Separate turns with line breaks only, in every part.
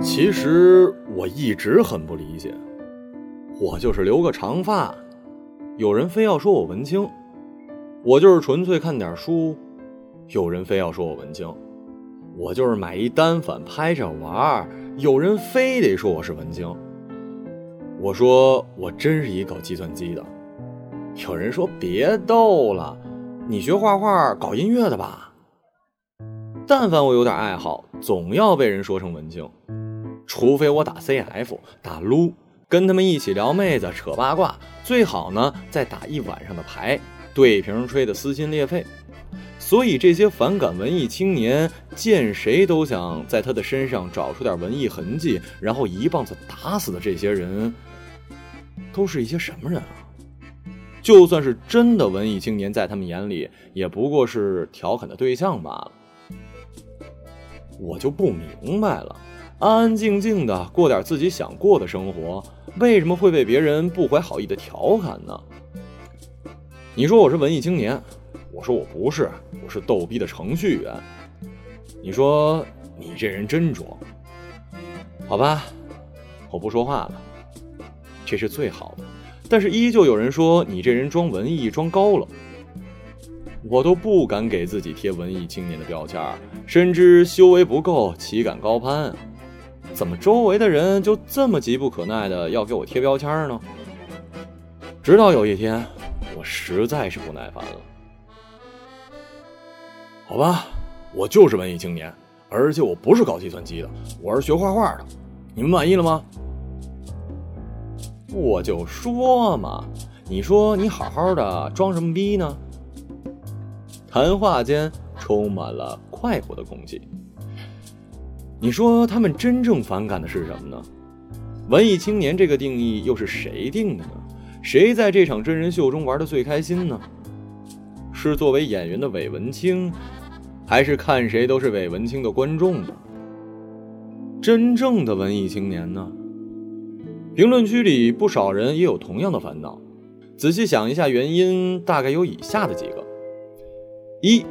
其实我一直很不理解，我就是留个长发，有人非要说我文青；我就是纯粹看点书，有人非要说我文青；我就是买一单反拍着玩，有人非得说我是文青。我说我真是一搞计算机的，有人说别逗了，你学画画搞音乐的吧？但凡我有点爱好，总要被人说成文青。除非我打 CF、打撸，跟他们一起聊妹子、扯八卦，最好呢再打一晚上的牌，对瓶吹得撕心裂肺。所以这些反感文艺青年，见谁都想在他的身上找出点文艺痕迹，然后一棒子打死的这些人，都是一些什么人啊？就算是真的文艺青年，在他们眼里也不过是调侃的对象罢了。我就不明白了。安安静静的过点自己想过的生活，为什么会被别人不怀好意的调侃呢？你说我是文艺青年，我说我不是，我是逗逼的程序员。你说你这人真装，好吧，我不说话了，这是最好的。但是依旧有人说你这人装文艺，装高冷，我都不敢给自己贴文艺青年的标签，深知修为不够，岂敢高攀。怎么周围的人就这么急不可耐的要给我贴标签呢？直到有一天，我实在是不耐烦了。好吧，我就是文艺青年，而且我不是搞计算机的，我是学画画的。你们满意了吗？我就说嘛，你说你好好的，装什么逼呢？谈话间充满了快活的空气。你说他们真正反感的是什么呢？文艺青年这个定义又是谁定的呢？谁在这场真人秀中玩的最开心呢？是作为演员的韦文清，还是看谁都是韦文清的观众呢？真正的文艺青年呢？评论区里不少人也有同样的烦恼。仔细想一下，原因大概有以下的几个：一，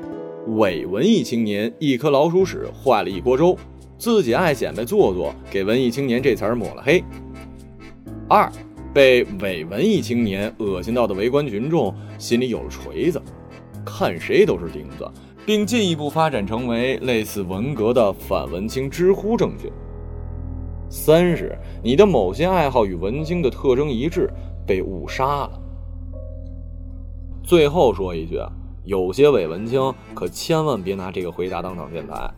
伪文艺青年一颗老鼠屎坏了一锅粥。自己爱显摆做作，给文艺青年这词儿抹了黑。二，被伪文艺青年恶心到的围观群众心里有了锤子，看谁都是钉子，并进一步发展成为类似文革的反文青知乎证据。三是你的某些爱好与文青的特征一致，被误杀了。最后说一句，有些伪文青可千万别拿这个回答当挡箭牌。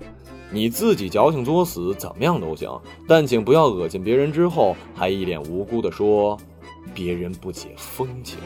你自己矫情作死，怎么样都行，但请不要恶心别人之后还一脸无辜的说别人不解风情。